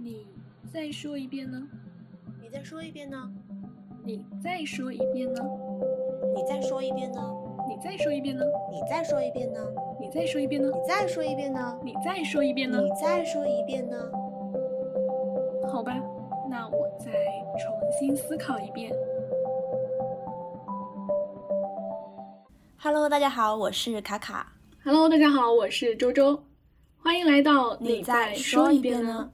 你再说一遍呢？你再说一遍呢？你再说一遍呢？你再说一遍呢？你再说一遍呢？你再说一遍呢？你再说一遍呢？你再说一遍呢？你再说一遍呢？你再说一遍呢？好吧，那我再重新思考一遍。Hello，大家好，我是卡卡。Hello，大家好，我是周周，欢迎来到你再再说一遍遍呢？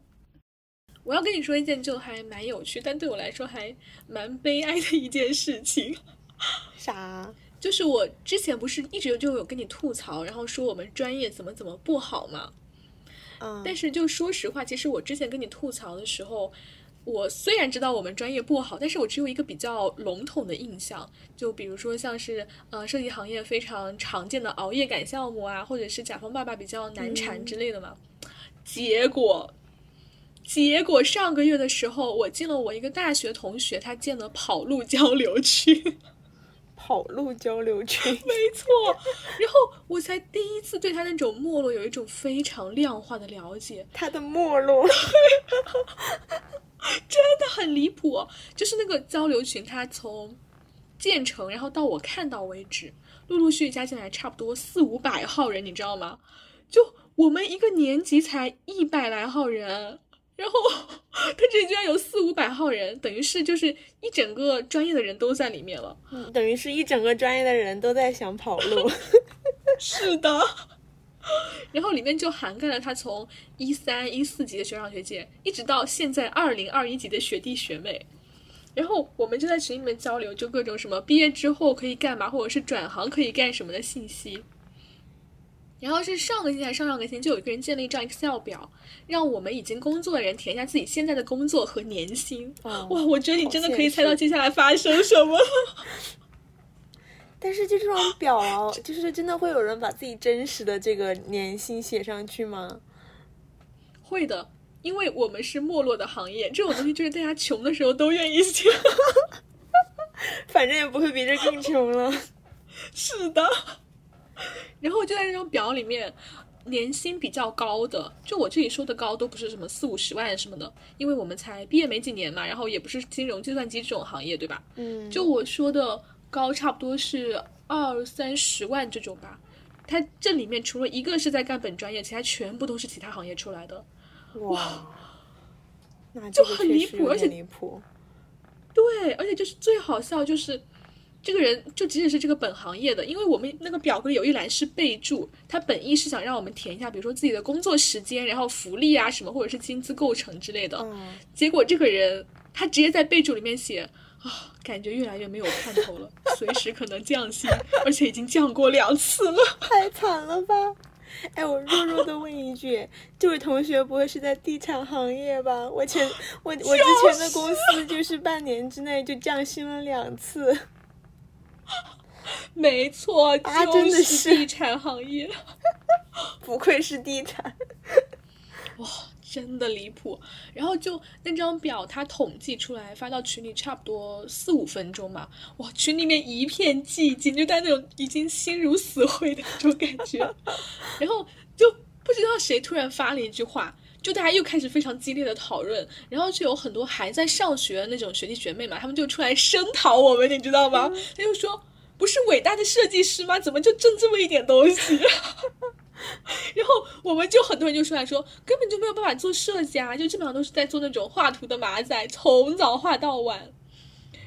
我要跟你说一件就还蛮有趣，但对我来说还蛮悲哀的一件事情，啥？就是我之前不是一直就有跟你吐槽，然后说我们专业怎么怎么不好嘛。嗯，但是就说实话，其实我之前跟你吐槽的时候，我虽然知道我们专业不好，但是我只有一个比较笼统的印象，就比如说像是呃设计行业非常常见的熬夜赶项目啊，或者是甲方爸爸比较难缠之类的嘛。结果，结果上个月的时候，我进了我一个大学同学他建的跑路交流群。跑路交流群。没错，然后我才第一次对他那种没落有一种非常量化的了解。他的没落。真的很离谱哦，就是那个交流群，他从建成，然后到我看到为止，陆陆续续加进来差不多四五百号人，你知道吗？就我们一个年级才一百来号人，然后他这里居然有四五百号人，等于是就是一整个专业的人都在里面了。嗯等于是一整个专业的人都在想跑路。是的，然后里面就涵盖了他从一三一四级的学长学姐，一直到现在二零二一级的学弟学妹。然后我们就在群里面交流，就各种什么毕业之后可以干嘛，或者是转行可以干什么的信息。然后是上个星期还是上上个星期，就有一个人建立一张 Excel 表，让我们已经工作的人填一下自己现在的工作和年薪。哦哇，我觉得你真的可以猜到接下来发生什么了。但是就这种表啊，就是真的会有人把自己真实的这个年薪写上去吗？会的，因为我们是没落的行业，这种东西就是大家穷的时候都愿意写。反正也不会比这更穷了。是的，然后就在那张表里面，年薪比较高的，就我这里说的高，都不是什么四五十万什么的，因为我们才毕业没几年嘛，然后也不是金融、计算机这种行业，对吧？嗯，就我说的高，差不多是二三十万这种吧。它这里面除了一个是在干本专业，其他全部都是其他行业出来的。哇，那就很离谱而且离谱。对，而且就是最好笑就是。这个人就仅仅是这个本行业的，因为我们那个表格有一栏是备注，他本意是想让我们填一下，比如说自己的工作时间，然后福利啊什么，或者是薪资构成之类的。嗯，结果这个人他直接在备注里面写啊，感觉越来越没有盼头了，随时可能降薪，而且已经降过两次了。太惨了吧！哎，我弱弱的问一句，这位同学不会是在地产行业吧？我前我我之前的公司就是半年之内就降薪了两次。没错，啊就真的是是地产行业。不愧是地产。哇，真的离谱。然后就那张表，他统计出来发到群里，差不多四五分钟嘛。哇，群里面一片寂静，就带那种已经心如死灰的那种感觉。然后就不知道谁突然发了一句话。就大家又开始非常激烈的讨论，然后就有很多还在上学的那种学弟学妹嘛，他们就出来声讨我们，你知道吗？他就说：“不是伟大的设计师吗？怎么就挣这么一点东西？” 然后我们就很多人就出来说，根本就没有办法做设计啊，就基本上都是在做那种画图的马仔，从早画到晚。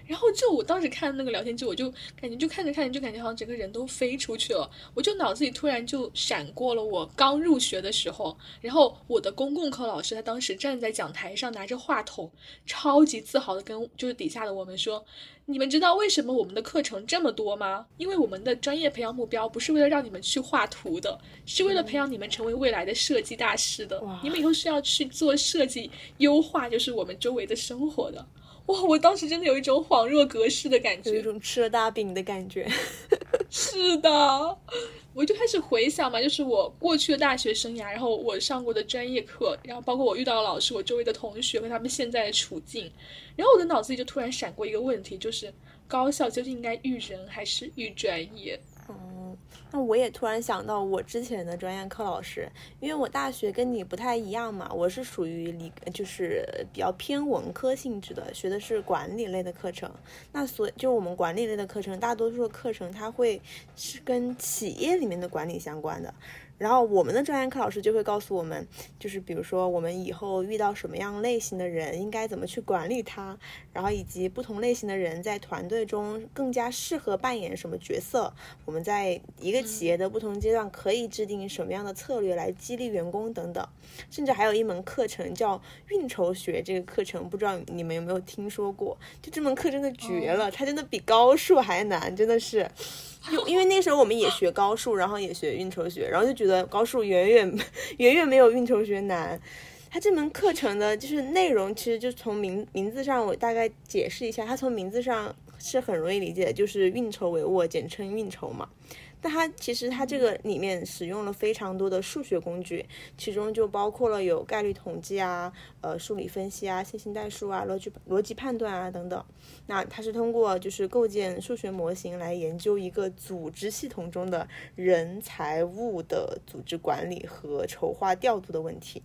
然后就我当时看那个聊天记录，我就感觉就看着看着就感觉好像整个人都飞出去了，我就脑子里突然就闪过了我刚入学的时候，然后我的公共课老师他当时站在讲台上拿着话筒，超级自豪的跟就是底下的我们说，你们知道为什么我们的课程这么多吗？因为我们的专业培养目标不是为了让你们去画图的，是为了培养你们成为未来的设计大师的。你们以后是要去做设计优化，就是我们周围的生活的。哇，我当时真的有一种恍若隔世的感觉。有一种吃了大饼的感觉。是的，我就开始回想嘛，就是我过去的大学生涯，然后我上过的专业课，然后包括我遇到的老师，我周围的同学和他们现在的处境，然后我的脑子里就突然闪过一个问题，就是高校究竟应该育人还是育专业？那我也突然想到我之前的专业课老师，因为我大学跟你不太一样嘛，我是属于理，就是比较偏文科性质的，学的是管理类的课程。那所就我们管理类的课程，大多数的课程它会是跟企业里面的管理相关的。然后我们的专业课老师就会告诉我们，就是比如说我们以后遇到什么样类型的人，应该怎么去管理他，然后以及不同类型的人在团队中更加适合扮演什么角色。我们在一个企业的不同阶段可以制定什么样的策略来激励员工等等。甚至还有一门课程叫运筹学，这个课程不知道你们有没有听说过？就这门课真的绝了，它真的比高数还难，真的是。因为那时候我们也学高数，然后也学运筹学，然后就觉得高数远远 远远没有运筹学难。它这门课程的就是内容，其实就从名名字上，我大概解释一下，它从名字上是很容易理解，就是运筹帷幄，简称运筹嘛。但它其实它这个里面使用了非常多的数学工具，其中就包括了有概率统计啊、呃数理分析啊、线性代数啊、逻辑逻辑判断啊等等。那它是通过就是构建数学模型来研究一个组织系统中的人财物的组织管理和筹划调度的问题。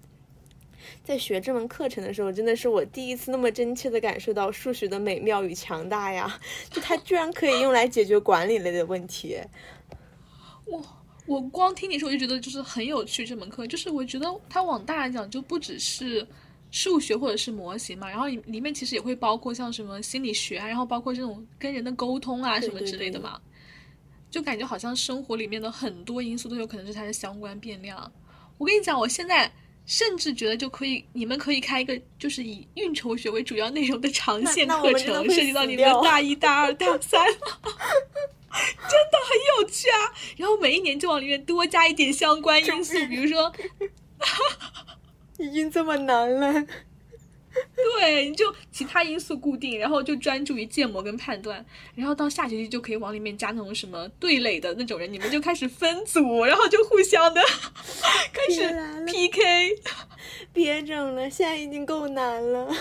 在学这门课程的时候，真的是我第一次那么真切的感受到数学的美妙与强大呀！就它居然可以用来解决管理类的问题。我，我光听你说我就觉得就是很有趣这门课，就是我觉得它往大来讲就不只是数学或者是模型嘛，然后里里面其实也会包括像什么心理学啊，然后包括这种跟人的沟通啊什么之类的嘛，就感觉好像生活里面的很多因素都有可能是它的相关变量。我跟你讲，我现在甚至觉得就可以，你们可以开一个就是以运筹学为主要内容的长线课程，涉及到你们大一、大二、大三。真的很有趣啊！然后每一年就往里面多加一点相关因素，比如说，已经这么难了。对，你就其他因素固定，然后就专注于建模跟判断，然后到下学期就可以往里面加那种什么对垒的那种人，你们就开始分组，然后就互相的 开始 PK。别整了，现在已经够难了。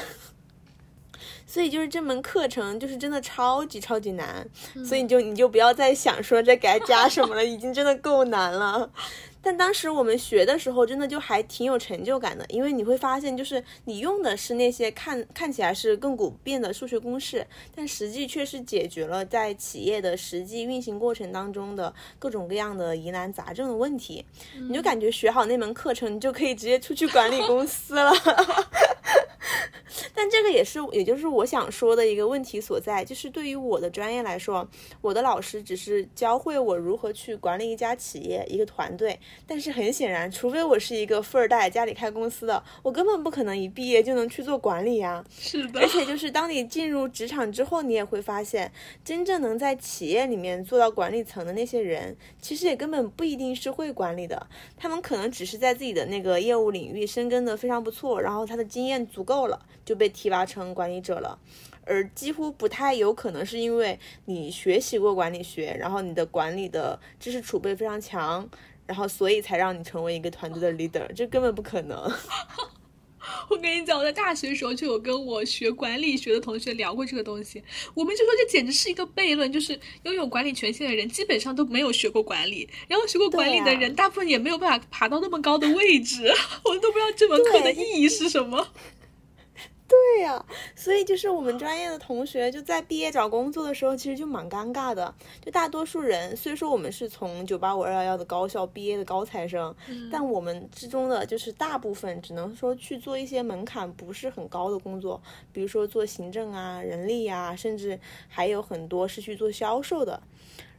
所以就是这门课程就是真的超级超级难，所以你就你就不要再想说再给它加什么了，已经真的够难了。但当时我们学的时候，真的就还挺有成就感的，因为你会发现，就是你用的是那些看看起来是亘古不变的数学公式，但实际却是解决了在企业的实际运行过程当中的各种各样的疑难杂症的问题。你就感觉学好那门课程，你就可以直接出去管理公司了。但这个也是，也就是我想说的一个问题所在，就是对于我的专业来说，我的老师只是教会我如何去管理一家企业、一个团队。但是很显然，除非我是一个富二代，家里开公司的，我根本不可能一毕业就能去做管理呀。是的。而且就是当你进入职场之后，你也会发现，真正能在企业里面做到管理层的那些人，其实也根本不一定是会管理的。他们可能只是在自己的那个业务领域深耕的非常不错，然后他的经验足够了。就被提拔成管理者了，而几乎不太有可能是因为你学习过管理学，然后你的管理的知识储备非常强，然后所以才让你成为一个团队的 leader，这根本不可能。我跟你讲，我在大学的时候就有跟我学管理学的同学聊过这个东西，我们就说这简直是一个悖论，就是拥有管理权限的人基本上都没有学过管理，然后学过管理的人大部分也没有办法爬到那么高的位置，我都不知道这门课的意义是什么。对呀，所以就是我们专业的同学就在毕业找工作的时候，其实就蛮尴尬的。就大多数人，虽说我们是从九八五二幺幺的高校毕业的高材生，但我们之中的就是大部分只能说去做一些门槛不是很高的工作，比如说做行政啊、人力呀，甚至还有很多是去做销售的。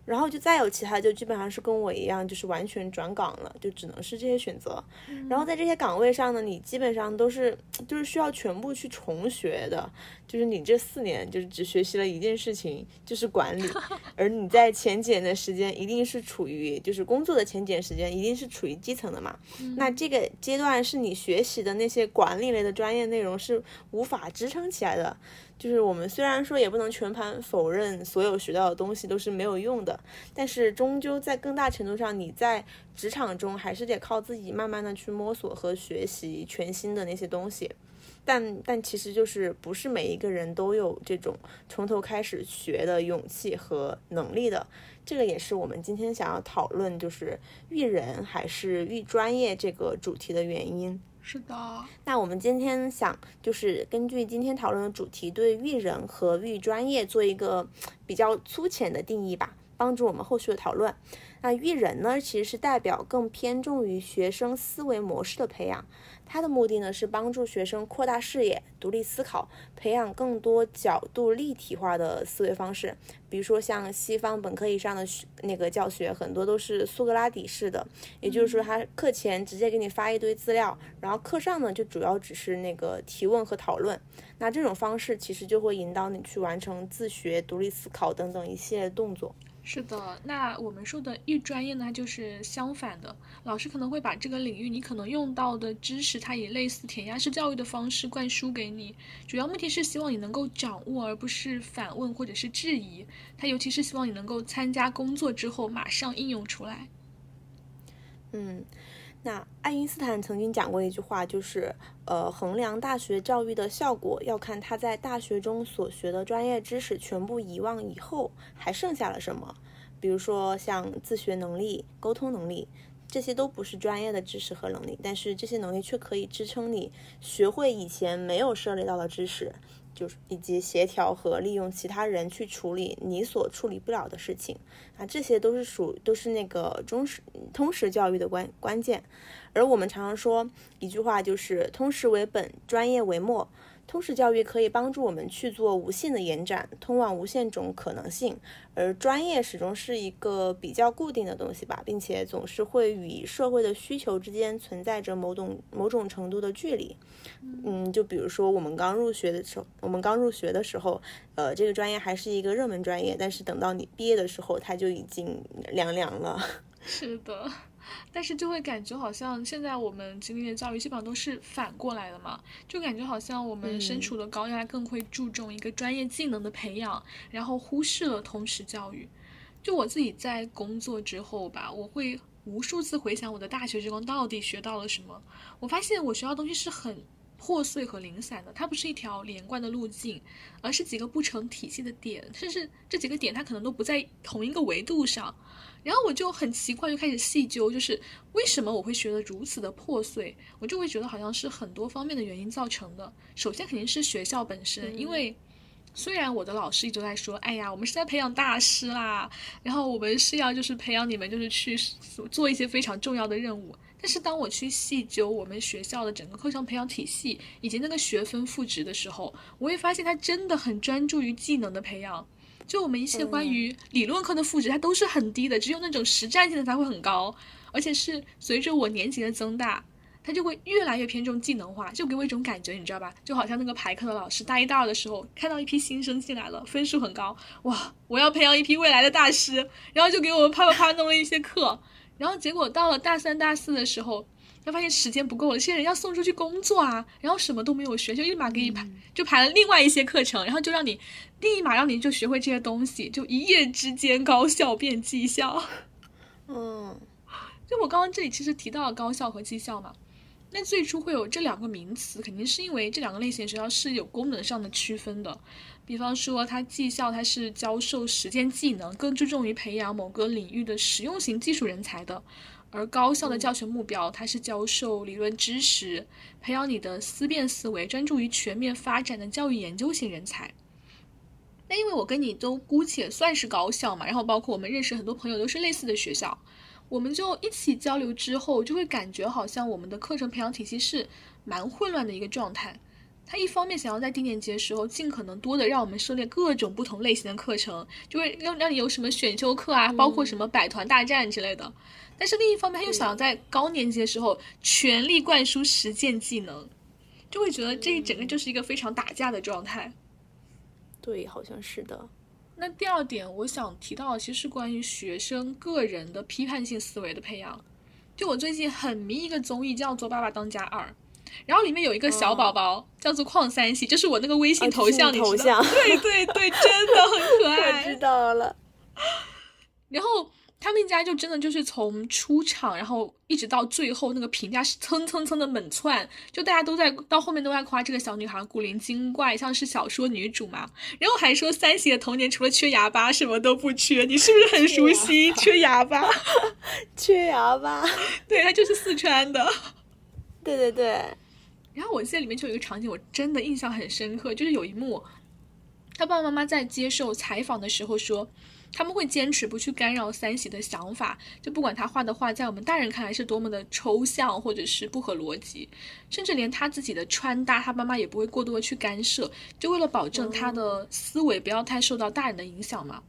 然后就再有其他，就基本上是跟我一样，就是完全转岗了，就只能是这些选择。然后在这些岗位上呢，你基本上都是就是需要全部去重学的，就是你这四年就是只学习了一件事情，就是管理。而你在前几年的时间一定是处于就是工作的前几年时间一定是处于基层的嘛。那这个阶段是你学习的那些管理类的专业内容是无法支撑起来的。就是我们虽然说也不能全盘否认所有学到的东西都是没有用的，但是终究在更大程度上，你在职场中还是得靠自己慢慢的去摸索和学习全新的那些东西。但但其实就是不是每一个人都有这种从头开始学的勇气和能力的。这个也是我们今天想要讨论，就是育人还是育专业这个主题的原因。是的，那我们今天想就是根据今天讨论的主题，对育人和育专业做一个比较粗浅的定义吧，帮助我们后续的讨论。那育人呢，其实是代表更偏重于学生思维模式的培养。它的目的呢是帮助学生扩大视野、独立思考，培养更多角度立体化的思维方式。比如说像西方本科以上的那个教学，很多都是苏格拉底式的，也就是说他课前直接给你发一堆资料，然后课上呢就主要只是那个提问和讨论。那这种方式其实就会引导你去完成自学、独立思考等等一系列动作。是的，那我们说的预专业呢，就是相反的。老师可能会把这个领域你可能用到的知识，它以类似填鸭式教育的方式灌输给你，主要目的是希望你能够掌握，而不是反问或者是质疑。它尤其是希望你能够参加工作之后马上应用出来。嗯，那爱因斯坦曾经讲过一句话，就是呃，衡量大学教育的效果，要看他在大学中所学的专业知识全部遗忘以后，还剩下了什么。比如说像自学能力、沟通能力，这些都不是专业的知识和能力，但是这些能力却可以支撑你学会以前没有涉猎到的知识，就是以及协调和利用其他人去处理你所处理不了的事情啊，这些都是属都是那个中实通识教育的关关键。而我们常常说一句话，就是通识为本，专业为末。通识教育可以帮助我们去做无限的延展，通往无限种可能性，而专业始终是一个比较固定的东西吧，并且总是会与社会的需求之间存在着某种某种程度的距离。嗯，就比如说我们刚入学的时候，我们刚入学的时候，呃，这个专业还是一个热门专业，但是等到你毕业的时候，它就已经凉凉了。是的。但是就会感觉好像现在我们经历的教育基本上都是反过来的嘛，就感觉好像我们身处的高压更会注重一个专业技能的培养，然后忽视了通识教育。就我自己在工作之后吧，我会无数次回想我的大学时光到底学到了什么。我发现我学到东西是很破碎和零散的，它不是一条连贯的路径，而是几个不成体系的点，甚至这几个点它可能都不在同一个维度上。然后我就很奇怪，就开始细究，就是为什么我会学得如此的破碎？我就会觉得好像是很多方面的原因造成的。首先肯定是学校本身，因为虽然我的老师一直在说，哎呀，我们是在培养大师啦，然后我们是要就是培养你们就是去做一些非常重要的任务。但是当我去细究我们学校的整个课程培养体系以及那个学分赋值的时候，我会发现它真的很专注于技能的培养。就我们一切关于理论课的赋值，它都是很低的，只有那种实战性的才会很高，而且是随着我年级的增大，它就会越来越偏重技能化，就给我一种感觉，你知道吧？就好像那个排课的老师，大一、大二的时候看到一批新生进来了，分数很高，哇，我要培养一批未来的大师，然后就给我们啪啪啪弄了一些课，然后结果到了大三、大四的时候。他发现时间不够了，这些人要送出去工作啊，然后什么都没有学，就立马给你排，就排了另外一些课程，然后就让你立马让你就学会这些东西，就一夜之间高效变绩效。嗯，就我刚刚这里其实提到了高效和绩效嘛，那最初会有这两个名词，肯定是因为这两个类型学校是有功能上的区分的。比方说，它技校它是教授实践技能，更注重于培养某个领域的实用型技术人才的。而高校的教学目标，它是教授理论知识，培养你的思辨思维，专注于全面发展的教育研究型人才。那因为我跟你都姑且算是高校嘛，然后包括我们认识很多朋友都是类似的学校，我们就一起交流之后，就会感觉好像我们的课程培养体系是蛮混乱的一个状态。他一方面想要在低年级的时候尽可能多的让我们涉猎各种不同类型的课程，就会让让你有什么选修课啊，包括什么百团大战之类的。但是另一方面，他又想要在高年级的时候全力灌输实践技能，就会觉得这一整个就是一个非常打架的状态。对，好像是的。那第二点，我想提到的其实是关于学生个人的批判性思维的培养。就我最近很迷一个综艺，叫做《爸爸当家二》，然后里面有一个小宝宝叫做邝三喜，就是我那个微信头像，哦就是你头你知道？像对对对，真的很可 我知。道了。然后他们家就真的就是从出场，然后一直到最后那个评价是蹭蹭蹭的猛窜，就大家都在到后面都在夸这个小女孩古灵精怪，像是小说女主嘛。然后还说三喜的童年除了缺牙巴什么都不缺，你是不是很熟悉？缺牙巴，缺牙巴？对，她就是四川的。对对对，然后我记得里面就有一个场景，我真的印象很深刻，就是有一幕，他爸爸妈妈在接受采访的时候说，他们会坚持不去干扰三喜的想法，就不管他画的画在我们大人看来是多么的抽象或者是不合逻辑，甚至连他自己的穿搭，他妈妈也不会过多的去干涉，就为了保证他的思维不要太受到大人的影响嘛。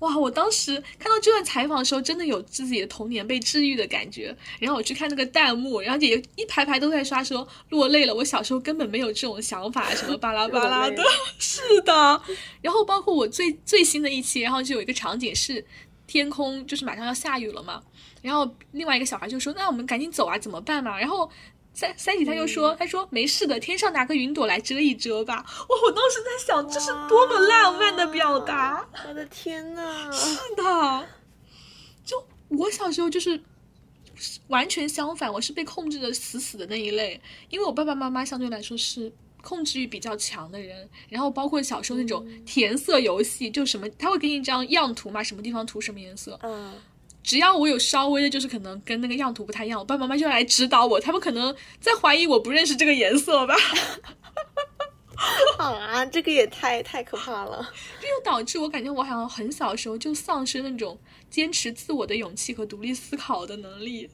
哇！我当时看到这段采访的时候，真的有自己的童年被治愈的感觉。然后我去看那个弹幕，然后也一排排都在刷说落泪了。我小时候根本没有这种想法，什么巴拉巴拉的。是的。然后包括我最最新的一期，然后就有一个场景是天空就是马上要下雨了嘛，然后另外一个小孩就说：“那我们赶紧走啊，怎么办嘛？”然后。三三喜他就说：“他说没事的，天上拿个云朵来遮一遮吧。”哇，我当时在想，这是多么浪漫的表达。我的天呐！是的，就我小时候就是完全相反，我是被控制的死死的那一类，因为我爸爸妈妈相对来说是控制欲比较强的人，然后包括小时候那种填色游戏，就什么他会给你一张样图嘛，什么地方涂什么颜色，嗯，只要我有稍微的，就是可能跟那个样图不太一样，我爸爸妈妈就来指导我，他们可能在怀疑我不认识这个颜色吧，啊，这个也太太可怕了。这就导致我感觉我好像很小时候就丧失那种坚持自我的勇气和独立思考的能力。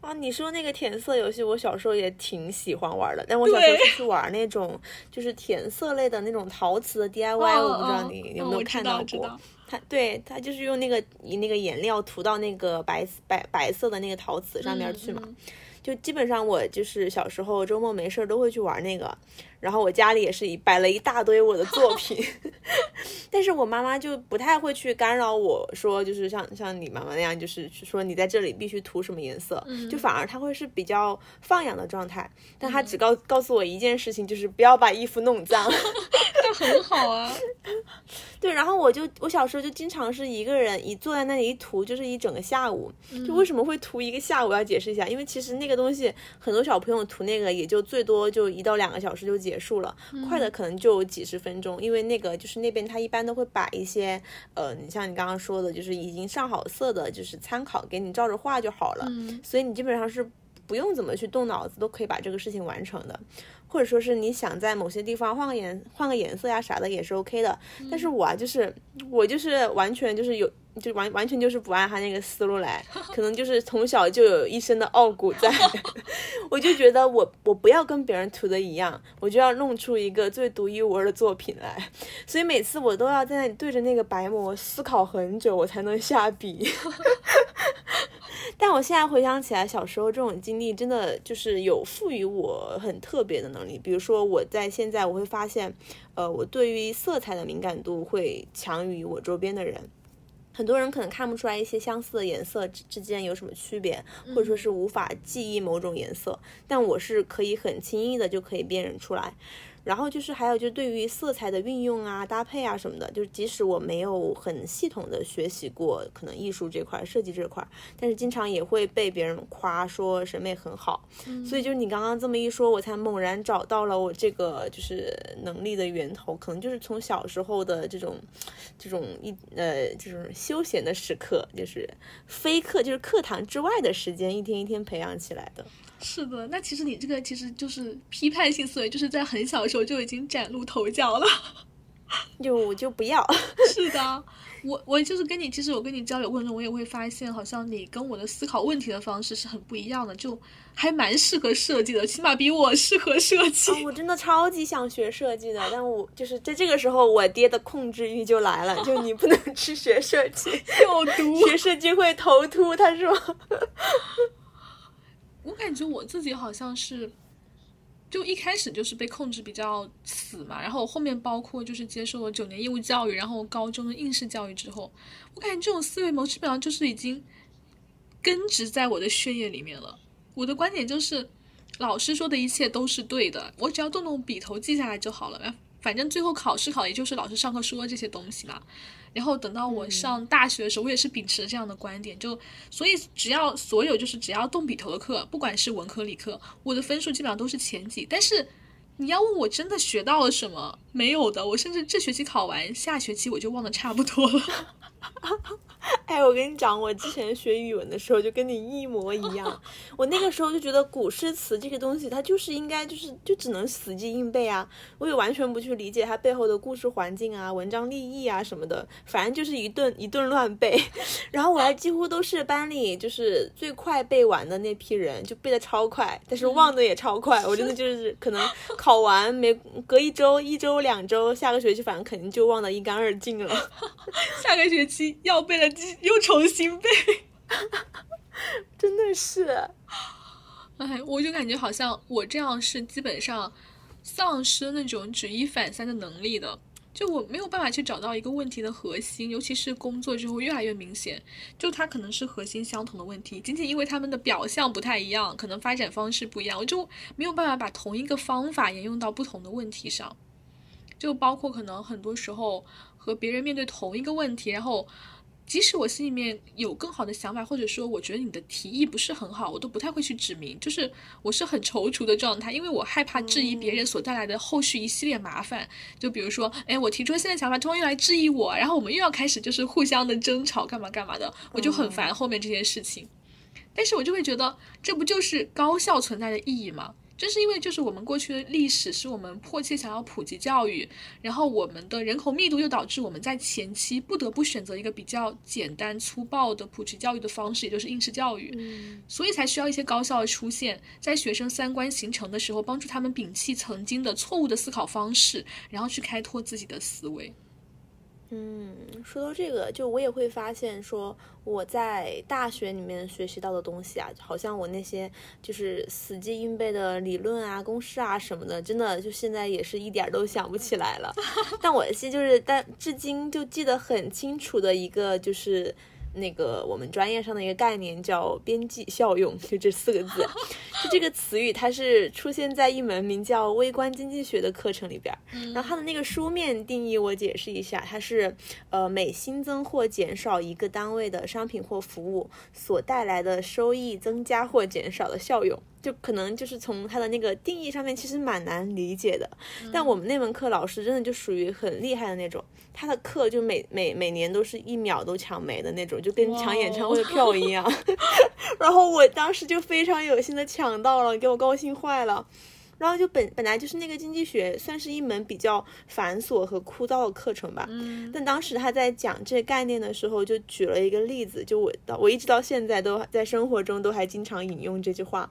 啊，你说那个填色游戏，我小时候也挺喜欢玩的，但我小时候就是去玩那种就是填色类的那种陶瓷的 DIY，、我不知道你有没有看到过。道对他就是用那个以那个颜料涂到那个白白白色的那个陶瓷上面去嘛，嗯。就基本上我就是小时候周末没事儿都会去玩那个，然后我家里也是摆了一大堆我的作品，但是我妈妈就不太会去干扰我说，就是像像你妈妈那样，就是说你在这里必须涂什么颜色，就反而她会是比较放养的状态，但她只告告诉我一件事情，就是不要把衣服弄脏。这很好啊。对，然后我就我小时候就经常是一个人一坐在那里一涂就是一整个下午。就为什么会涂一个下午？要解释一下，因为其实那个东西很多小朋友涂那个也就最多就一到两个小时就结束了，快的可能就几十分钟。因为那个就是那边他一般都会把一些呃，你像你刚刚说的，就是已经上好色的，就是参考给你照着画就好了。所以你基本上是不用怎么去动脑子，都可以把这个事情完成的。或者说是你想在某些地方换个颜换个颜色呀啥的也是 OK 的，但是我啊就是我就是完全就是有就完完全就是不按他那个思路来，可能就是从小就有一身的傲骨在，我就觉得我我不要跟别人涂的一样，我就要弄出一个最独一无二的作品来，所以每次我都要在那里对着那个白膜思考很久，我才能下笔。但我现在回想起来，小时候这种经历真的就是有赋予我很特别的能力。比如说，我在现在我会发现，呃，我对于色彩的敏感度会强于我周边的人。很多人可能看不出来一些相似的颜色之之间有什么区别，或者说是无法记忆某种颜色，但我是可以很轻易的就可以辨认出来。然后就是还有就是对于色彩的运用啊、搭配啊什么的，就是即使我没有很系统的学习过可能艺术这块、设计这块，但是经常也会被别人夸说审美很好。所以就是你刚刚这么一说，我才猛然找到了我这个就是能力的源头，可能就是从小时候的这种这种一呃这种休闲的时刻，就是非课就是课堂之外的时间，一天一天培养起来的。是的，那其实你这个其实就是批判性思维，就是在很小的时候就已经崭露头角了。就我就不要，是的，我我就是跟你，其实我跟你交流过程中，我也会发现，好像你跟我的思考问题的方式是很不一样的，就还蛮适合设计的，起码比我适合设计。啊，我真的超级想学设计的，但我就是在这个时候，我爹的控制欲就来了，就你不能去学设计，有毒。学设计会头秃。他说，我感觉我自己好像是，就一开始就是被控制比较死嘛，然后我后面包括就是接受了九年义务教育，然后高中的应试教育之后，我感觉这种思维模式基本上就是已经根植在我的血液里面了。我的观点就是，老师说的一切都是对的，我只要动动笔头记下来就好了。反正最后考试考的也就是老师上课说的这些东西嘛。然后等到我上大学的时候，我也是秉持这样的观点，就所以只要所有就是只要动笔头的课，不管是文科理科，我的分数基本上都是前几。但是你要问我真的学到了什么，没有的。我甚至这学期考完，下学期我就忘得差不多了。哎，我跟你讲，我之前学语文的时候就跟你一模一样。我那个时候就觉得古诗词这个东西，它就是应该就是就只能死记硬背啊，我也完全不去理解它背后的故事环境啊、文章立意啊什么的，反正就是一顿一顿乱背。然后我还几乎都是班里就是最快背完的那批人，就背的超快，但是忘的也超快。我真的就是可能考完没隔一周、一周、两周，下个学期反正肯定就忘得一干二净了。下个学期要背的。又重新背，真的是，哎，我就感觉好像我这样是基本上丧失那种举一反三的能力的，就我没有办法去找到一个问题的核心，尤其是工作之后越来越明显，就它可能是核心相同的问题，仅仅因为他们的表象不太一样，可能发展方式不一样，我就没有办法把同一个方法沿用到不同的问题上，就包括可能很多时候和别人面对同一个问题，然后。即使我心里面有更好的想法，或者说我觉得你的提议不是很好，我都不太会去指明，就是我是很踌躇的状态，因为我害怕质疑别人所带来的后续一系列麻烦。就比如说，哎，我提出了新的想法，突然又来质疑我，然后我们又要开始就是互相的争吵，干嘛干嘛的，我就很烦后面这些事情。但是我就会觉得，这不就是高效存在的意义吗？正是因为就是我们过去的历史是我们迫切想要普及教育，然后我们的人口密度又导致我们在前期不得不选择一个比较简单粗暴的普及教育的方式，也就是应试教育，所以才需要一些高校的出现，在学生三观形成的时候，帮助他们摒弃曾经的错误的思考方式，然后去开拓自己的思维。嗯，说到这个，就我也会发现，说我在大学里面学习到的东西啊，好像我那些就是死记硬背的理论啊、公式啊什么的，真的就现在也是一点都想不起来了。但我是就是但至今就记得很清楚的一个就是。那个我们专业上的一个概念叫边际效用，就这四个字，就这个词语，它是出现在一门名叫微观经济学的课程里边。然后它的那个书面定义我解释一下，它是呃每新增或减少一个单位的商品或服务所带来的收益增加或减少的效用。就可能就是从它的那个定义上面，其实蛮难理解的。但我们那门课老师真的就属于很厉害的那种，他的课就每每每年都是一秒都抢没的那种，就跟抢演唱会的票一样。然后我当时就非常有幸的抢到了，给我高兴坏了。然后就本本来就是那个经济学算是一门比较繁琐和枯燥的课程吧。嗯。但当时他在讲这概念的时候，就举了一个例子，就我到我一直到现在都在生活中都还经常引用这句话。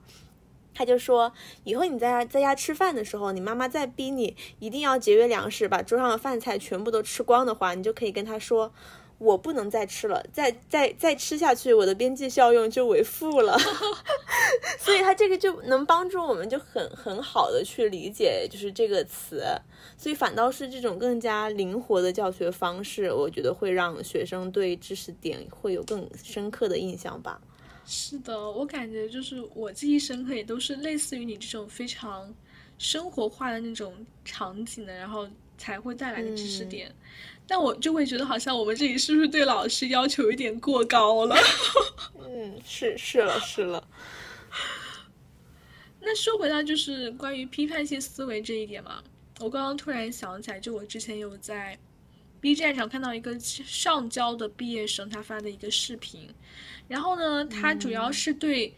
他就说，以后你在家在家吃饭的时候，你妈妈再逼你一定要节约粮食，把桌上的饭菜全部都吃光的话，你就可以跟他说，我不能再吃了，再再再吃下去，我的边际效用就为负了。所以他这个就能帮助我们就很很好的去理解就是这个词，所以反倒是这种更加灵活的教学方式，我觉得会让学生对知识点会有更深刻的印象吧。是的，我感觉就是我记忆深刻，也都是类似于你这种非常生活化的那种场景的，然后才会带来的知识点。但我就会觉得，好像我们这里是不是对老师要求有点过高了？嗯，是是了是了。那说回到就是关于批判性思维这一点嘛，我刚刚突然想起来，就我之前有在 B 站上看到一个上交的毕业生他发的一个视频。然后呢，他主要是对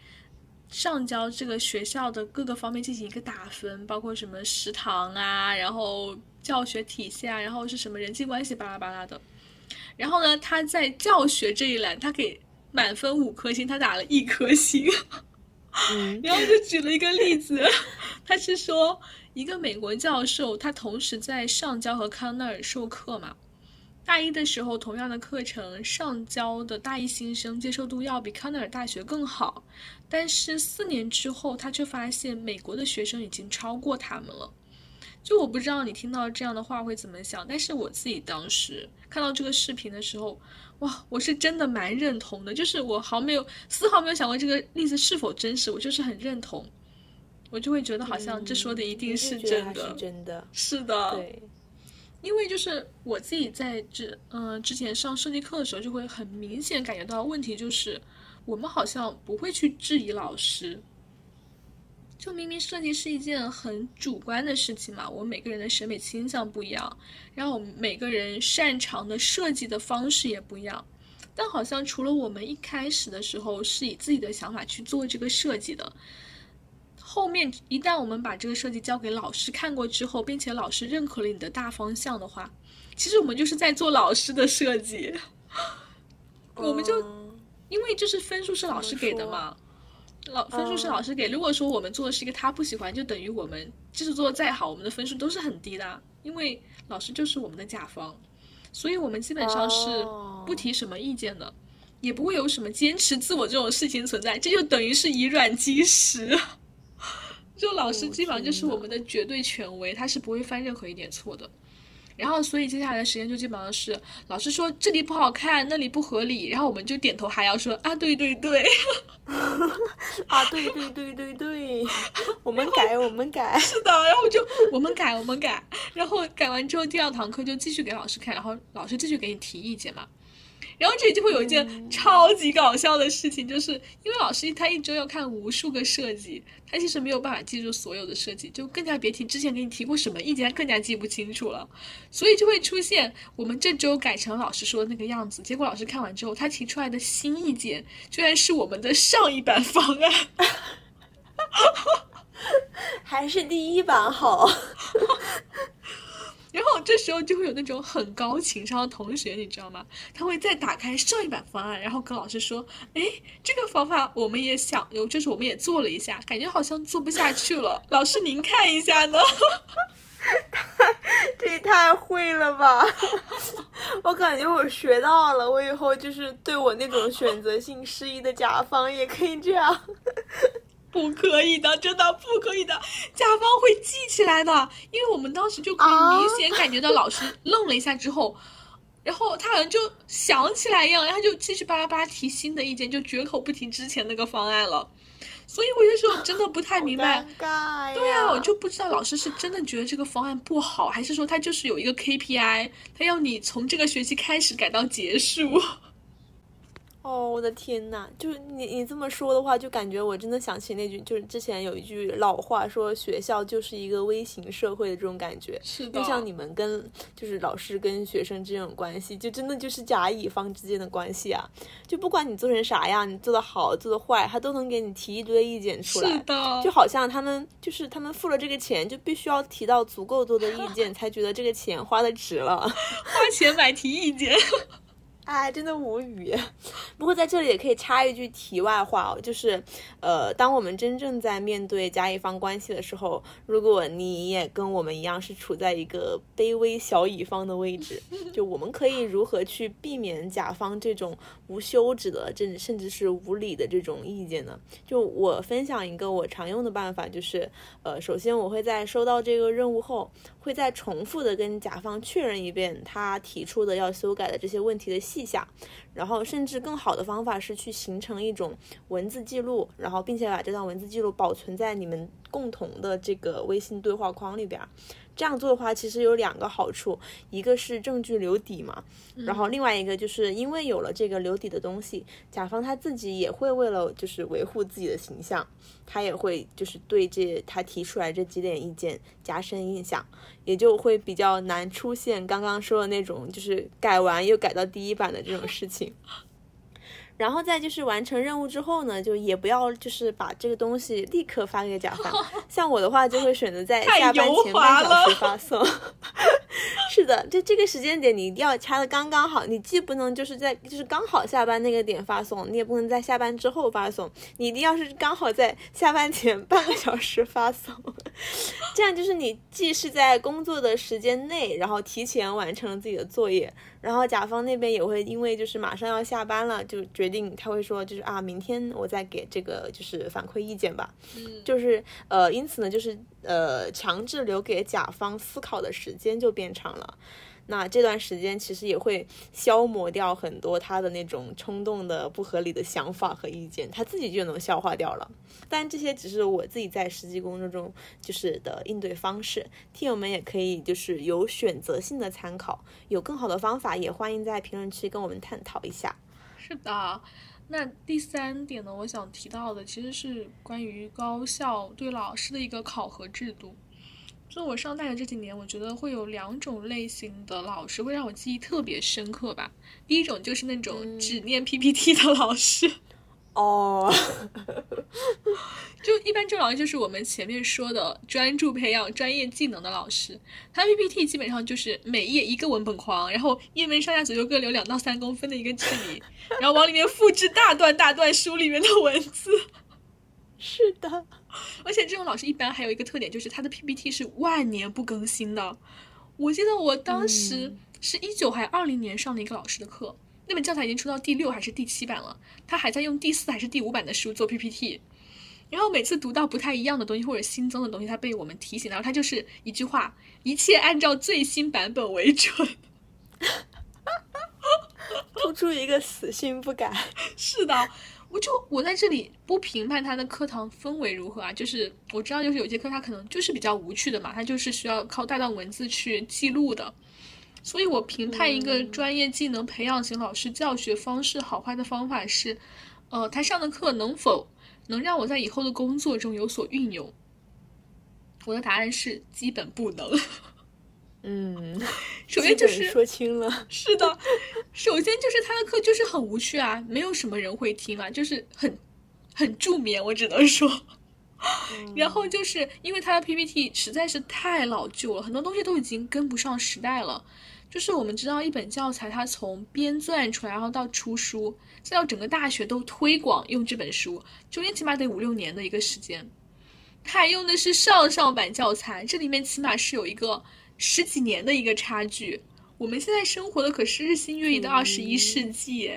上交这个学校的各个方面进行一个打分，包括什么食堂啊，然后教学体系啊，然后是什么人际关系巴拉巴拉的。然后呢，他在教学这一栏，他给满分五颗星，他打了一颗星。然后就举了一个例子，他是说一个美国教授，他同时在上交和康奈尔授课嘛。大一的时候，同样的课程上交的大一新生接受度要比康奈尔大学更好，但是四年之后，他却发现美国的学生已经超过他们了。就我不知道你听到这样的话会怎么想，但是我自己当时看到这个视频的时候，哇，我是真的蛮认同的。就是我毫没有丝毫没有想过这个例子是否真实，我就是很认同。我就会觉得好像这说的一定是真的，是真的，是的，对。因为就是我自己在这嗯之前上设计课的时候，就会很明显感觉到问题就是，我们好像不会去质疑老师。就明明设计是一件很主观的事情嘛，我们每个人的审美倾向不一样，然后我们每个人擅长的设计的方式也不一样，但好像除了我们一开始的时候是以自己的想法去做这个设计的。后面一旦我们把这个设计交给老师看过之后，并且老师认可了你的大方向的话，其实我们就是在做老师的设计。我们就因为就是分数是老师给的嘛，老分数是老师给。如果说我们做的是一个他不喜欢，就等于我们即使做的再好，我们的分数都是很低的，因为老师就是我们的甲方，所以我们基本上是不提什么意见的，也不会有什么坚持自我这种事情存在。这就等于是以软击实。就老师基本上就是我们的绝对权威，他是不会犯任何一点错的。然后，所以接下来的时间就基本上是老师说这里不好看，那里不合理，然后我们就点头哈腰说啊，对对对，啊，对对对对对，我们改我们改，是的，然后就我们改我们改，然后改完之后第二堂课就继续给老师看，然后老师继续给你提意见嘛。然后这里就会有一件超级搞笑的事情，就是因为老师他一周要看无数个设计，他其实没有办法记住所有的设计，就更加别提之前给你提过什么意见，他更加记不清楚了。所以就会出现我们这周改成老师说的那个样子，结果老师看完之后，他提出来的新意见居然是我们的上一版方案，还是第一版好。这时候就会有那种很高情商的同学，你知道吗？他会再打开上一版方案，然后跟老师说：“哎，这个方法我们也想，有就是我们也做了一下，感觉好像做不下去了。老师您看一下呢？”这也太会了吧！我感觉我学到了，我以后就是对我那种选择性失忆的甲方也可以这样。不可以的，真的不可以的，甲方会记起来的，因为我们当时就可以明显感觉到老师愣了一下之后，然后他好像就想起来一样，然后就继续巴拉巴拉提新的意见，就绝口不提之前那个方案了。所以我有时候真的不太明白，对呀，我就不知道老师是真的觉得这个方案不好，还是说他就是有一个 KPI，他要你从这个学期开始改到结束。哦，我的天呐！就是你你这么说的话，就感觉我真的想起那句，就是之前有一句老话说，学校就是一个微型社会的这种感觉。是的。就像你们跟就是老师跟学生这种关系，就真的就是甲乙方之间的关系啊！就不管你做成啥样，你做的好做的坏，他都能给你提一堆意见出来。是的。就好像他们就是他们付了这个钱，就必须要提到足够多的意见，才觉得这个钱花的值了。花钱买提意见。哎，真的无语。不过在这里也可以插一句题外话哦，就是，呃，当我们真正在面对甲乙方关系的时候，如果你也跟我们一样是处在一个卑微小乙方的位置，就我们可以如何去避免甲方这种无休止的、甚甚至是无理的这种意见呢？就我分享一个我常用的办法，就是，呃，首先我会在收到这个任务后，会再重复的跟甲方确认一遍他提出的要修改的这些问题的。记下，然后甚至更好的方法是去形成一种文字记录，然后并且把这段文字记录保存在你们共同的这个微信对话框里边。这样做的话，其实有两个好处，一个是证据留底嘛，然后另外一个就是因为有了这个留底的东西，甲方他自己也会为了就是维护自己的形象，他也会就是对这他提出来这几点意见加深印象，也就会比较难出现刚刚说的那种就是改完又改到第一版的这种事情。然后再就是完成任务之后呢，就也不要就是把这个东西立刻发给甲方。像我的话，就会选择在下班前半小时发送。是的，就这个时间点你一定要掐的刚刚好，你既不能就是在就是刚好下班那个点发送，你也不能在下班之后发送，你一定要是刚好在下班前半个小时发送。这样就是你既是在工作的时间内，然后提前完成了自己的作业。然后甲方那边也会因为就是马上要下班了，就决定他会说就是啊，明天我再给这个就是反馈意见吧。嗯，就是呃，因此呢，就是呃，强制留给甲方思考的时间就变长了。那这段时间其实也会消磨掉很多他的那种冲动的、不合理的想法和意见，他自己就能消化掉了。但这些只是我自己在实际工作中就是的应对方式，听友们也可以就是有选择性的参考，有更好的方法也欢迎在评论区跟我们探讨一下。是的。那第三点呢，我想提到的其实是关于高校对老师的一个考核制度。就我上大学这几年，我觉得会有两种类型的老师会让我记忆特别深刻吧。第一种就是那种只念 PPT 的老师。哦，就一般这种老师就是我们前面说的专注培养专业技能的老师，他 PPT 基本上就是每页一个文本框，然后页面上下左右各留两到三公分的一个距离，然后往里面复制大段大段书里面的文字。是的，而且这种老师一般还有一个特点，就是他的 PPT 是万年不更新的。我记得我当时是一九还二零年上的一个老师的课。那本教材已经出到第六还是第七版了，他还在用第四还是第五版的书做 PPT，然后每次读到不太一样的东西或者新增的东西，他被我们提醒，然后他就是一句话：一切按照最新版本为准，突出一个死性不改。是的，我就我在这里不评判他的课堂氛围如何啊，就是我知道就是有些课他可能就是比较无趣的嘛，他就是需要靠大段文字去记录的。所以，我评判一个专业技能培养型老师教学方式好坏的方法是，呃，他上的课能否能让我在以后的工作中有所运用？我的答案是基本不能。嗯，首先就是说清了，是的，首先就是他的课就是很无趣啊，没有什么人会听啊，就是很很助眠，我只能说。然后就是因为他的 PPT 实在是太老旧了，很多东西都已经跟不上时代了。就是我们知道，一本教材它从编撰出来，然后到出书，再到整个大学都推广用这本书，中间起码得五六年的一个时间。他还用的是上上版教材，这里面起码是有一个十几年的一个差距。我们现在生活的可是日新月异的二十一世纪，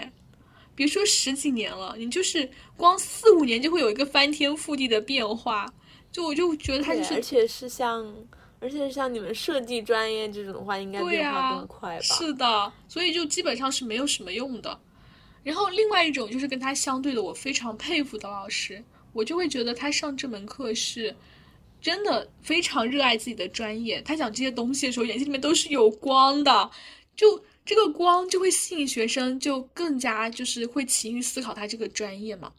别说十几年了，你就是光四五年就会有一个翻天覆地的变化。就我就觉得他就是，而且是像，而且像你们设计专业这种的话，应该变化更快吧？是的，所以就基本上是没有什么用的。然后另外一种就是跟他相对的，我非常佩服的老师，我就会觉得他上这门课是真的非常热爱自己的专业。他讲这些东西的时候，眼睛里面都是有光的，就。这个光就会吸引学生，就更加就是会勤于思考他这个专业嘛。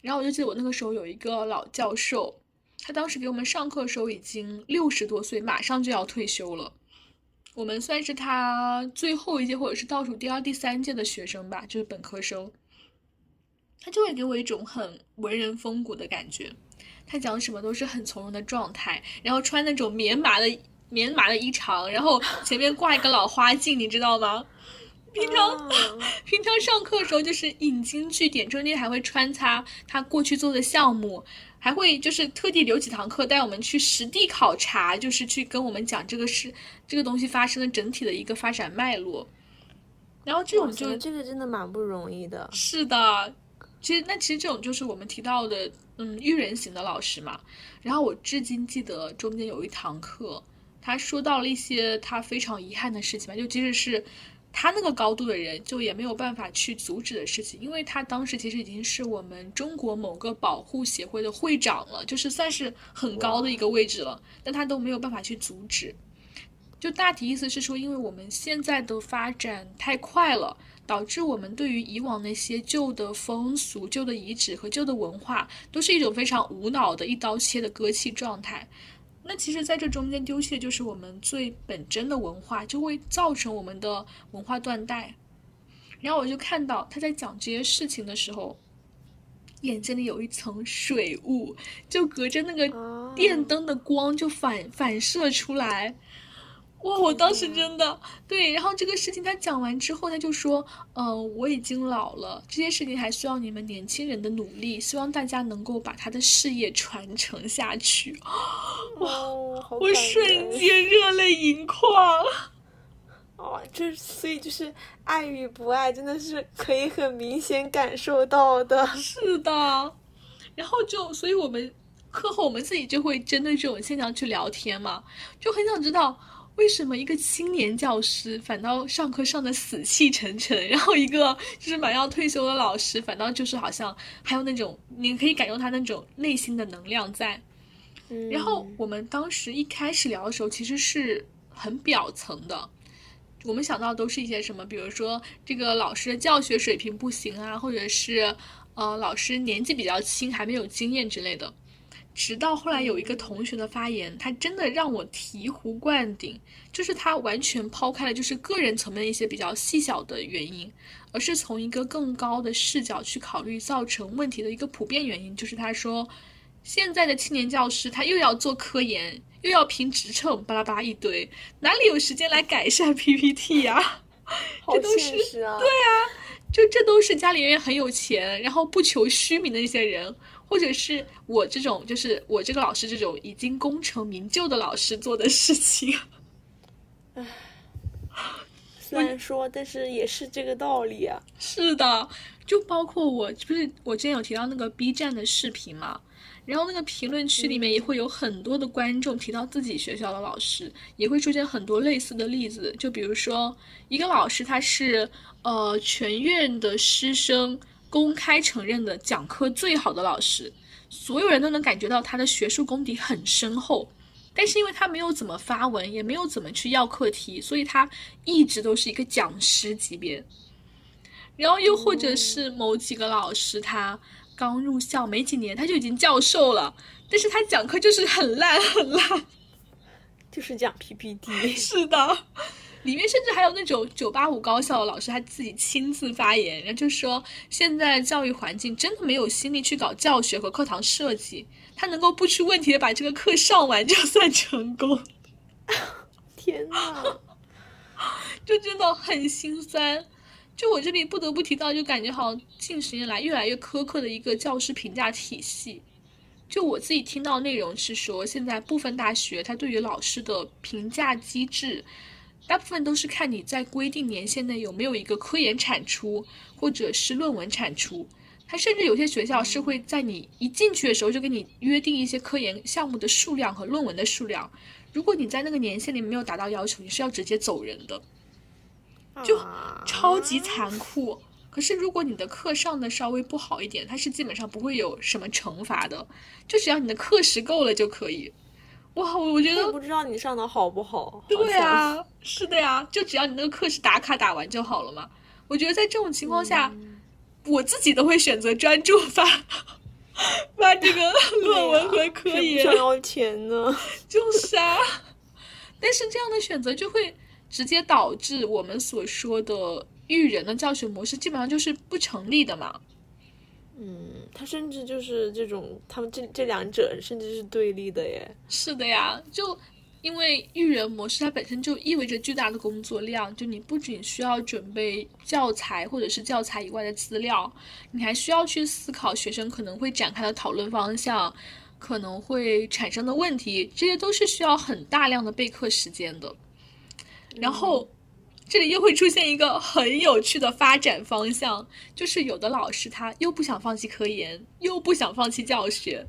然后我就记得我那个时候有一个老教授，他当时给我们上课的时候已经六十多岁，马上就要退休了。我们算是他最后一届或者是倒数第二、第三届的学生吧，就是本科生。他就会给我一种很文人风骨的感觉，他讲什么都是很从容的状态，然后穿那种棉麻的。棉麻的衣裳，然后前面挂一个老花镜，你知道吗？平常 平常上课的时候就是引经据典，中间还会穿插他过去做的项目，还会就是特地留几堂课带我们去实地考察，就是去跟我们讲这个事这个东西发生的整体的一个发展脉络。然后这种就这个真的蛮不容易的。是的，其实那其实这种就是我们提到的嗯育人型的老师嘛。然后我至今记得中间有一堂课。他说到了一些他非常遗憾的事情吧，就即使是他那个高度的人，就也没有办法去阻止的事情，因为他当时其实已经是我们中国某个保护协会的会长了，就是算是很高的一个位置了，但他都没有办法去阻止。就大体意思是说，因为我们现在的发展太快了，导致我们对于以往那些旧的风俗、旧的遗址和旧的文化，都是一种非常无脑的一刀切的割弃状态。那其实，在这中间丢弃的就是我们最本真的文化，就会造成我们的文化断代。然后我就看到他在讲这些事情的时候，眼睛里有一层水雾，就隔着那个电灯的光就反反射出来。哇！我当时真的对，然后这个事情他讲完之后，他就说：“嗯，我已经老了，这些事情还需要你们年轻人的努力，希望大家能够把他的事业传承下去。”哇！我瞬间热泪盈眶。哦，这所以就是爱与不爱，真的是可以很明显感受到的。是的，然后就所以我们课后我们自己就会针对这种现象去聊天嘛，就很想知道。为什么一个青年教师反倒上课上的死气沉沉，然后一个就是马上要退休的老师反倒就是好像还有那种你可以感受他那种内心的能量在。嗯然后我们当时一开始聊的时候，其实是很表层的，我们想到都是一些什么，比如说这个老师的教学水平不行啊，或者是呃老师年纪比较轻，还没有经验之类的。直到后来有一个同学的发言，他真的让我醍醐灌顶，就是他完全抛开了就是个人层面一些比较细小的原因，而是从一个更高的视角去考虑造成问题的一个普遍原因，就是他说，现在的青年教师他又要做科研，又要评职称，巴拉巴拉一堆，哪里有时间来改善 PPT 呀、好这都是现实啊！就这都是家里人很有钱，然后不求虚名的那些人，或者是我这种，就是我这个老师这种已经功成名就的老师做的事情。唉 虽然说，但是也是这个道理啊。是的，就包括我，不是我之前有提到那个 B 站的视频嘛，然后那个评论区里面也会有很多的观众提到自己学校的老师，也会出现很多类似的例子，就比如说一个老师他是呃全院的师生公开承认的讲课最好的老师，所有人都能感觉到他的学术功底很深厚。但是因为他没有怎么发文，也没有怎么去要课题，所以他一直都是一个讲师级别。然后又或者是某几个老师，他刚入校没几年，他就已经教授了，但是他讲课就是很烂很烂。就是讲 PPT，是的，里面甚至还有那种九八五高校的老师，他自己亲自发言，然后就说现在教育环境真的没有心力去搞教学和课堂设计，他能够不出问题的把这个课上完就算成功，天呐！就真的很心酸。就我这里不得不提到，就感觉好像近十年来越来越苛刻的一个教师评价体系。就我自己听到内容是说，现在部分大学它对于老师的评价机制，大部分都是看你在规定年限内有没有一个科研产出或者是论文产出。它甚至有些学校是会在你一进去的时候就给你约定一些科研项目的数量和论文的数量，如果你在那个年限里没有达到要求，你是要直接走人的。就啊超级残酷。可是如果你的课上的稍微不好一点，它是基本上不会有什么惩罚的，就只要你的课时够了就可以。哇，我我觉得我不知道你上的好不好。对好像，啊，是的呀，就只要你那个课时打卡打完就好了嘛。我觉得在这种情况下，我自己都会选择专注发发这个 论文和科研不。想要钱呢？就是啊，但是这样的选择就会直接导致我们所说的育人的教学模式基本上就是不成立的嘛。嗯，他甚至就是这种，他们这这两者甚至是对立的耶。是的呀，就因为育人模式它本身就意味着巨大的工作量，就你不仅需要准备教材或者是教材以外的资料，你还需要去思考学生可能会展开的讨论方向，可能会产生的问题，这些都是需要很大量的备课时间的。然后，这里又会出现一个很有趣的发展方向，就是有的老师他又不想放弃科研，又不想放弃教学，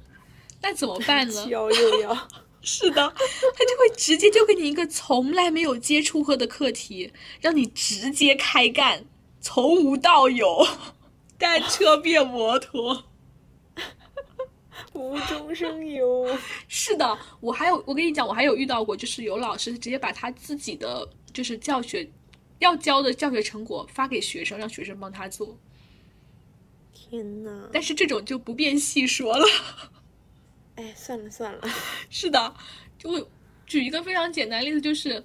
那怎么办呢既？要 又要，是的，他就会直接就给你一个从来没有接触过的课题，让你直接开干，从无到有，单 车变摩托。无中生有。是的，我还有，我跟你讲，我还有遇到过，就是有老师直接把他自己的就是教学要交的教学成果发给学生，让学生帮他做。天呐！但是这种就不便细说了。哎，算了算了。是的，就举一个非常简单的例子，就是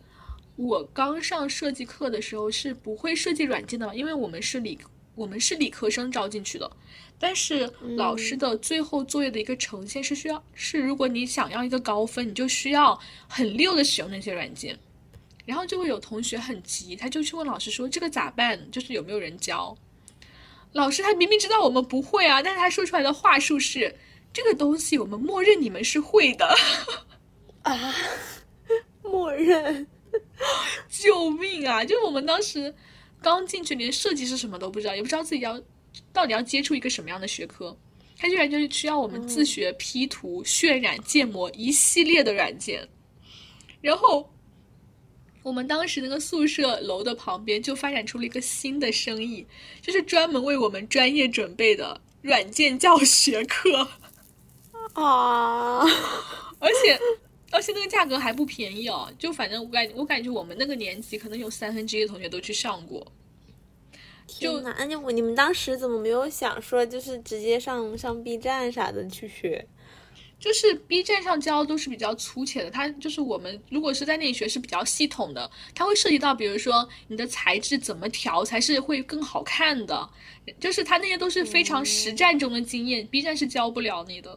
我刚上设计课的时候是不会设计软件的嘛，因为我们是理我们是理科生招进去的。但是老师的最后作业的一个呈现是需要是，如果你想要一个高分，你就需要很溜的使用那些软件。然后就会有同学很急，他就去问老师说：“这个咋办？就是有没有人教？”老师他明明知道我们不会啊，但是他说出来的话术是：“这个东西我们默认你们是会的。”啊，默认。救命啊！就是我们当时刚进去，连设计是什么都不知道，也不知道自己要到底要接触一个什么样的学科。它居然就是需要我们自学 P 图、渲染、建模一系列的软件。然后我们当时那个宿舍楼的旁边就发展出了一个新的生意，就是专门为我们专业准备的软件教学课 啊，而且而且那个价格还不便宜哦，就反正我感我感觉我们那个年级可能有三分之一的同学都去上过。天哪！那你你们当时怎么没有想说，就是直接上上 B 站啥的去学？就是 B 站上教都是比较粗浅的，它就是我们如果是在那里学是比较系统的，它会涉及到比如说你的材质怎么调才是会更好看的，就是它那些都是非常实战中的经验，B 站是教不了你的。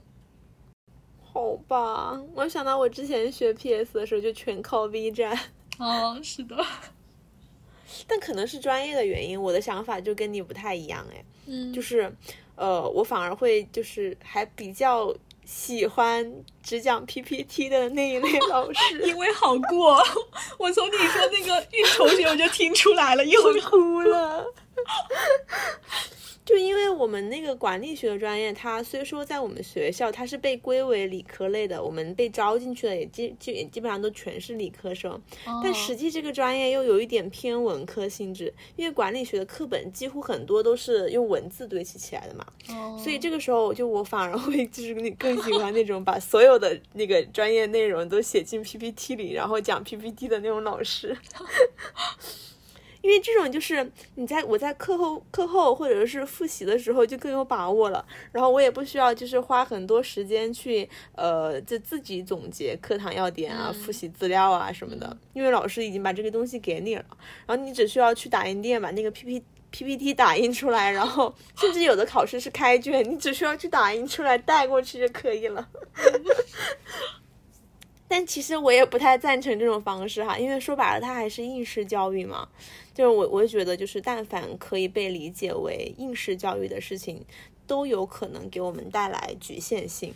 好吧，我想到我之前学 PS 的时候就全靠 B 站。哦，是的。但可能是专业的原因，我的想法就跟你不太一样哎，嗯，就是，呃，我反而会就是还比较喜欢只讲 PPT 的那一类老师，因为好过。我从你说那个运筹学我就听出来了，又哭了。就因为我们那个管理学的专业，它虽说在我们学校它是被归为理科类的，我们被招进去的也基基也基本上都全是理科生，但实际这个专业又有一点偏文科性质，因为管理学的课本几乎很多都是用文字堆砌起来的嘛，所以这个时候就我反而会就是你更喜欢那种把所有的那个专业内容都写进 PPT 里，然后讲 PPT 的那种老师。因为这种就是你在我在课后课后或者是复习的时候就更有把握了，然后我也不需要就是花很多时间去呃就自己总结课堂要点啊、复习资料啊什么的，因为老师已经把这个东西给你了，然后你只需要去打印店把那个 P P P P T 打印出来，然后甚至有的考试是开卷，你只需要去打印出来带过去就可以了。但其实我也不太赞成这种方式哈，因为说白了它还是应试教育嘛。就是我，我觉得就是，但凡可以被理解为应试教育的事情，都有可能给我们带来局限性。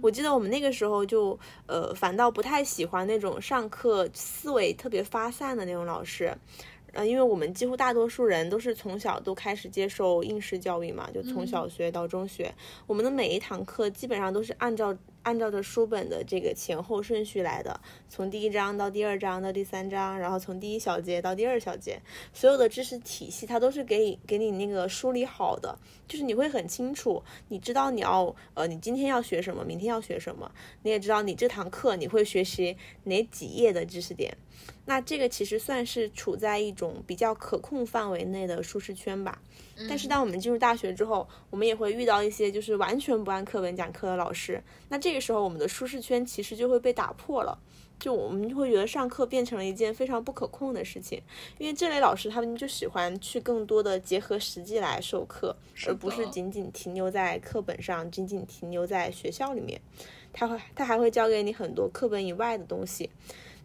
我记得我们那个时候就，呃，反倒不太喜欢那种上课思维特别发散的那种老师。呃，因为我们几乎大多数人都是从小都开始接受应试教育嘛，就从小学到中学，我们的每一堂课基本上都是按照按照着书本的这个前后顺序来的，从第一章到第二章到第三章，然后从第一小节到第二小节，所有的知识体系它都是给你给你那个梳理好的，就是你会很清楚，你知道你要呃你今天要学什么，明天要学什么，你也知道你这堂课你会学习哪几页的知识点。那这个其实算是处在一种比较可控范围内的舒适圈吧。但是当我们进入大学之后，我们也会遇到一些就是完全不按课本讲课的老师。那这个时候，我们的舒适圈其实就会被打破了。就我们就会觉得上课变成了一件非常不可控的事情，因为这类老师他们就喜欢去更多的结合实际来授课，而不是仅仅停留在课本上，仅仅停留在学校里面。他会他还会教给你很多课本以外的东西。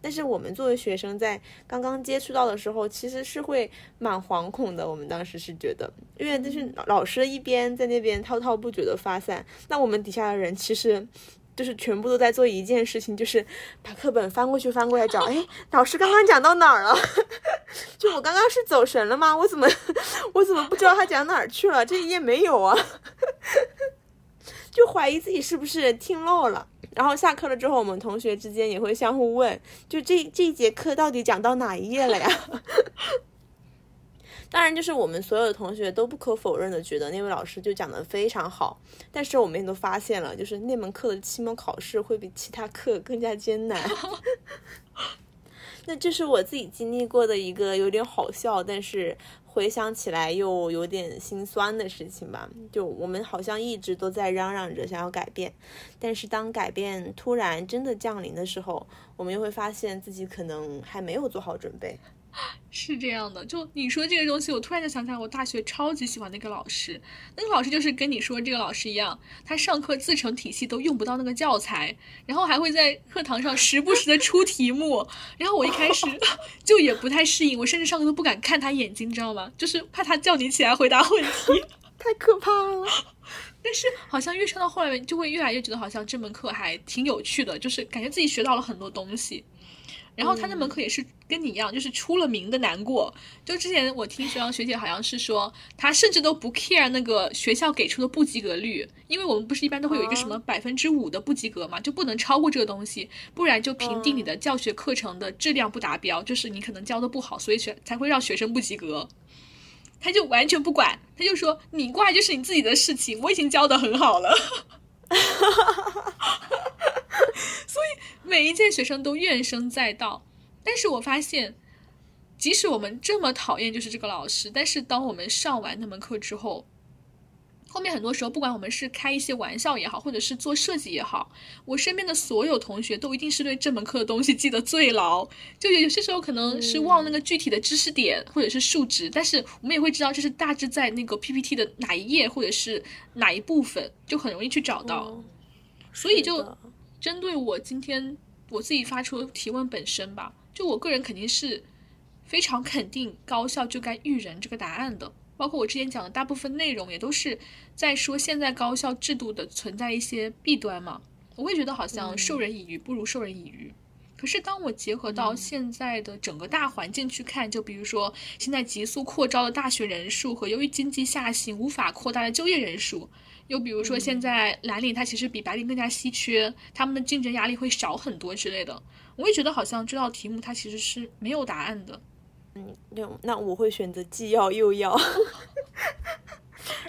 但是我们作为学生，在刚刚接触到的时候，其实是会蛮惶恐的。我们当时是觉得，因为就是老师一边在那边滔滔不绝的发散，那我们底下的人其实就是全部都在做一件事情，就是把课本翻过去翻过来找，哎，老师刚刚讲到哪儿了？就我刚刚是走神了吗？我怎么 我怎么不知道他讲哪儿去了？这一页没有啊？就怀疑自己是不是听漏了。然后下课了之后，我们同学之间也会相互问，就这这一节课到底讲到哪一页了呀？当然，就是我们所有的同学都不可否认的觉得那位老师就讲的非常好，但是我们也都发现了，就是那门课的期末考试会比其他课更加艰难。那这是我自己经历过的一个有点好笑，但是。回想起来又有点心酸的事情吧，就我们好像一直都在嚷嚷着想要改变，但是当改变突然真的降临的时候，我们又会发现自己可能还没有做好准备。是这样的，就你说这个东西，我突然就想起来，我大学超级喜欢那个老师。那个老师就是跟你说这个老师一样，他上课自成体系，都用不到那个教材，然后还会在课堂上时不时的出题目。然后我一开始 就也不太适应，我甚至上课都不敢看他眼睛，你知道吗？就是怕他叫你起来回答问题，太可怕了。但是好像越上到后来，就会越来越觉得好像这门课还挺有趣的，就是感觉自己学到了很多东西。然后他那门课也是跟你一样，就是出了名的难过。就之前我听学长学姐好像是说，他甚至都不 care 那个学校给出的不及格率，因为我们不是一般都会有一个什么百分之五的不及格嘛，就不能超过这个东西，不然就评定你的教学课程的质量不达标，就是你可能教的不好，所以学才会让学生不及格。他就完全不管，他就说你挂就是你自己的事情，我已经教的很好了。所以每一届学生都怨声载道，但是我发现，即使我们这么讨厌就是这个老师，但是当我们上完那门课之后。后面很多时候，不管我们是开一些玩笑也好，或者是做设计也好，我身边的所有同学都一定是对这门课的东西记得最牢。就有些时候可能是忘那个具体的知识点或者是数值，但是我们也会知道这是大致在那个 PPT 的哪一页或者是哪一部分，就很容易去找到。所以就针对我今天我自己发出提问本身吧，就我个人肯定是非常肯定高校就该育人这个答案的。包括我之前讲的大部分内容，也都是在说现在高校制度的存在一些弊端嘛。我会觉得好像授人以鱼不如授人以渔。可是当我结合到现在的整个大环境去看，就比如说现在急速扩招的大学人数和由于经济下行无法扩大的就业人数，又比如说现在蓝领它其实比白领更加稀缺，他们的竞争压力会少很多之类的，我也觉得好像这道题目它其实是没有答案的。嗯，那那我会选择既要又要。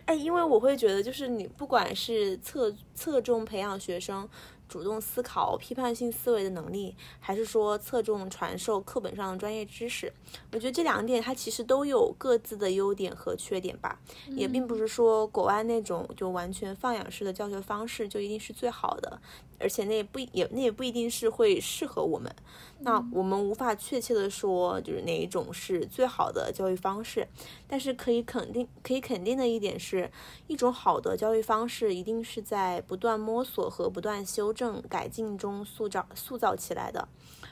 哎，因为我会觉得，就是你不管是侧侧重培养学生主动思考、批判性思维的能力，还是说侧重传授课本上的专业知识，我觉得这两点它其实都有各自的优点和缺点吧。也并不是说国外那种就完全放养式的教学方式就一定是最好的。而且那也不也那也不一定是会适合我们，那我们无法确切的说就是哪一种是最好的教育方式，但是可以肯定可以肯定的一点是，一种好的教育方式一定是在不断摸索和不断修正改进中塑造塑造起来的。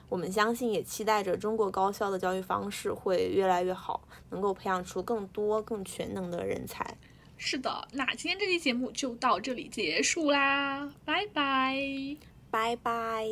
我们相信也期待着中国高校的教育方式会越来越好，能够培养出更多更全能的人才。是的那今天这期节目就到这里结束啦拜拜。拜拜。